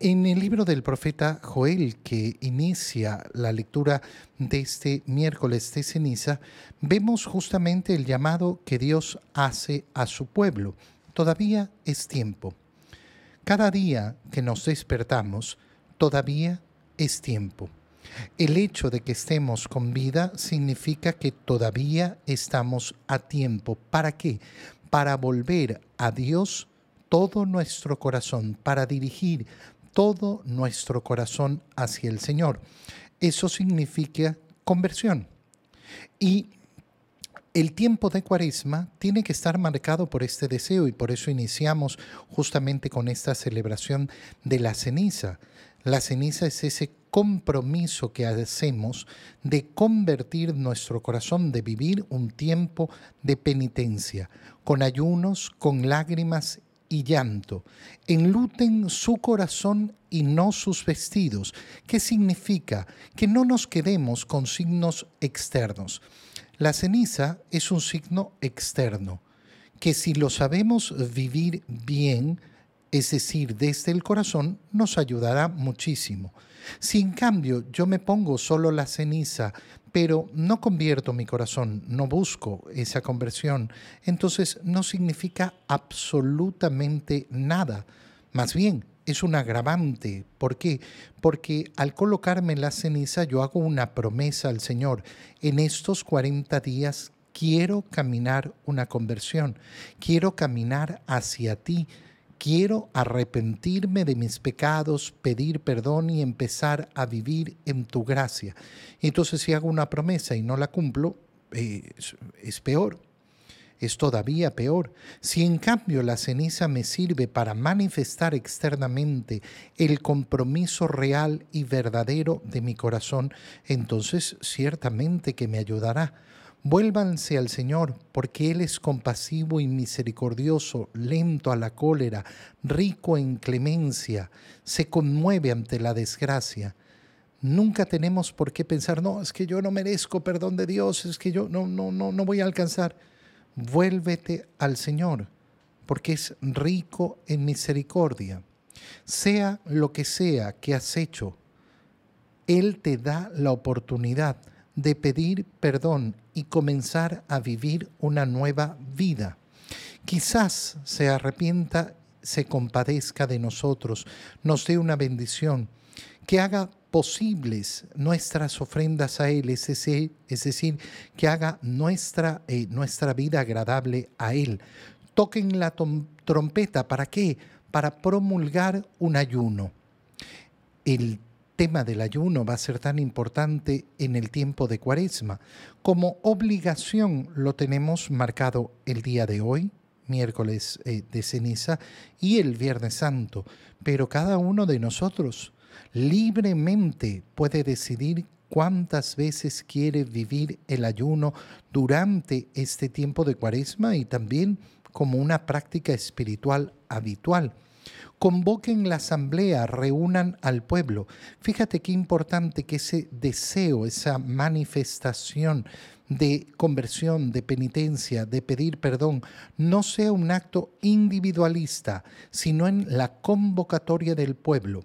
En el libro del profeta Joel, que inicia la lectura de este miércoles de ceniza, vemos justamente el llamado que Dios hace a su pueblo. Todavía es tiempo. Cada día que nos despertamos, todavía es tiempo. El hecho de que estemos con vida significa que todavía estamos a tiempo. ¿Para qué? Para volver a Dios todo nuestro corazón, para dirigir todo nuestro corazón hacia el Señor. Eso significa conversión. Y el tiempo de cuaresma tiene que estar marcado por este deseo y por eso iniciamos justamente con esta celebración de la ceniza. La ceniza es ese compromiso que hacemos de convertir nuestro corazón, de vivir un tiempo de penitencia, con ayunos, con lágrimas y llanto. Enluten su corazón y no sus vestidos. ¿Qué significa? Que no nos quedemos con signos externos. La ceniza es un signo externo, que si lo sabemos vivir bien, es decir, desde el corazón, nos ayudará muchísimo. Si en cambio yo me pongo solo la ceniza, pero no convierto mi corazón, no busco esa conversión, entonces no significa absolutamente nada. Más bien, es un agravante. ¿Por qué? Porque al colocarme la ceniza yo hago una promesa al Señor. En estos 40 días quiero caminar una conversión, quiero caminar hacia ti Quiero arrepentirme de mis pecados, pedir perdón y empezar a vivir en tu gracia. Entonces si hago una promesa y no la cumplo, eh, es, peor es todavía peor. Si en cambio la ceniza me sirve para manifestar externamente el compromiso real y verdadero de mi corazón, entonces ciertamente que me ayudará. Vuélvanse al Señor, porque Él es compasivo y misericordioso, lento a la cólera, rico en clemencia, se conmueve ante la desgracia. Nunca tenemos por qué pensar, no, es que yo no merezco perdón de Dios, es que yo no, no, no, no voy a alcanzar. Vuélvete al Señor, porque es rico en misericordia. Sea lo que sea que has hecho, Él te da la oportunidad de pedir perdón y comenzar a vivir una nueva vida. Quizás se arrepienta, se compadezca de nosotros, nos dé una bendición, que haga posibles nuestras ofrendas a Él, es decir, es decir que haga nuestra, eh, nuestra vida agradable a Él. Toquen la trompeta, ¿para qué? Para promulgar un ayuno. El tema del ayuno va a ser tan importante en el tiempo de cuaresma. Como obligación lo tenemos marcado el día de hoy, miércoles eh, de ceniza, y el viernes santo, pero cada uno de nosotros libremente puede decidir cuántas veces quiere vivir el ayuno durante este tiempo de cuaresma y también como una práctica espiritual habitual convoquen la asamblea, reúnan al pueblo. Fíjate qué importante que ese deseo, esa manifestación de conversión, de penitencia, de pedir perdón, no sea un acto individualista, sino en la convocatoria del pueblo.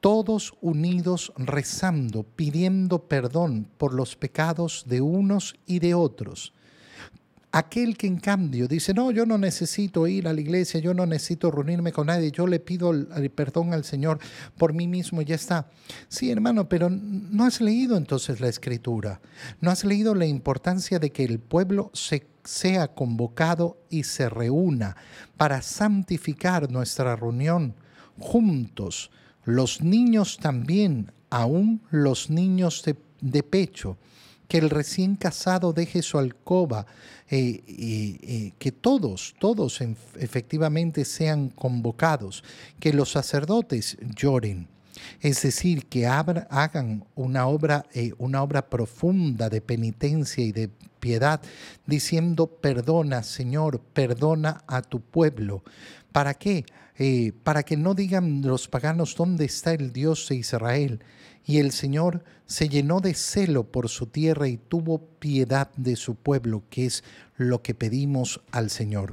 Todos unidos rezando, pidiendo perdón por los pecados de unos y de otros Aquel que en cambio dice, no, yo no necesito ir a la iglesia, yo no necesito reunirme con nadie, yo le pido el perdón al Señor por mí mismo y ya está. Sí, hermano, pero no has leído entonces la escritura, no has leído la importancia de que el pueblo se sea convocado y se reúna para santificar nuestra reunión juntos, los niños también, aún los niños de, de pecho que el recién casado deje su alcoba, eh, eh, que todos, todos efectivamente sean convocados, que los sacerdotes lloren. Es decir, que hagan una obra, eh, una obra profunda de penitencia y de piedad, diciendo, perdona, Señor, perdona a tu pueblo. ¿Para qué? para que no digan los paganos dónde está el Dios de Israel, y el Señor se llenó de celo por su tierra y tuvo piedad de su pueblo, que es lo que pedimos al Señor.